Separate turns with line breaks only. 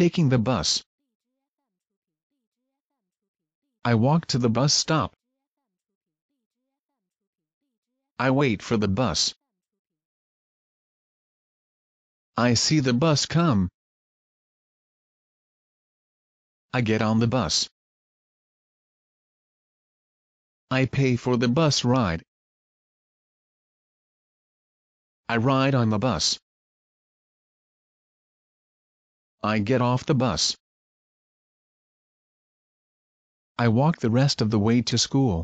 taking the bus. I walk to the bus stop. I wait for the bus. I see the bus come. I get on the bus. I pay for the bus ride. I ride on the bus. I get off the bus. I walk the rest of the way to school.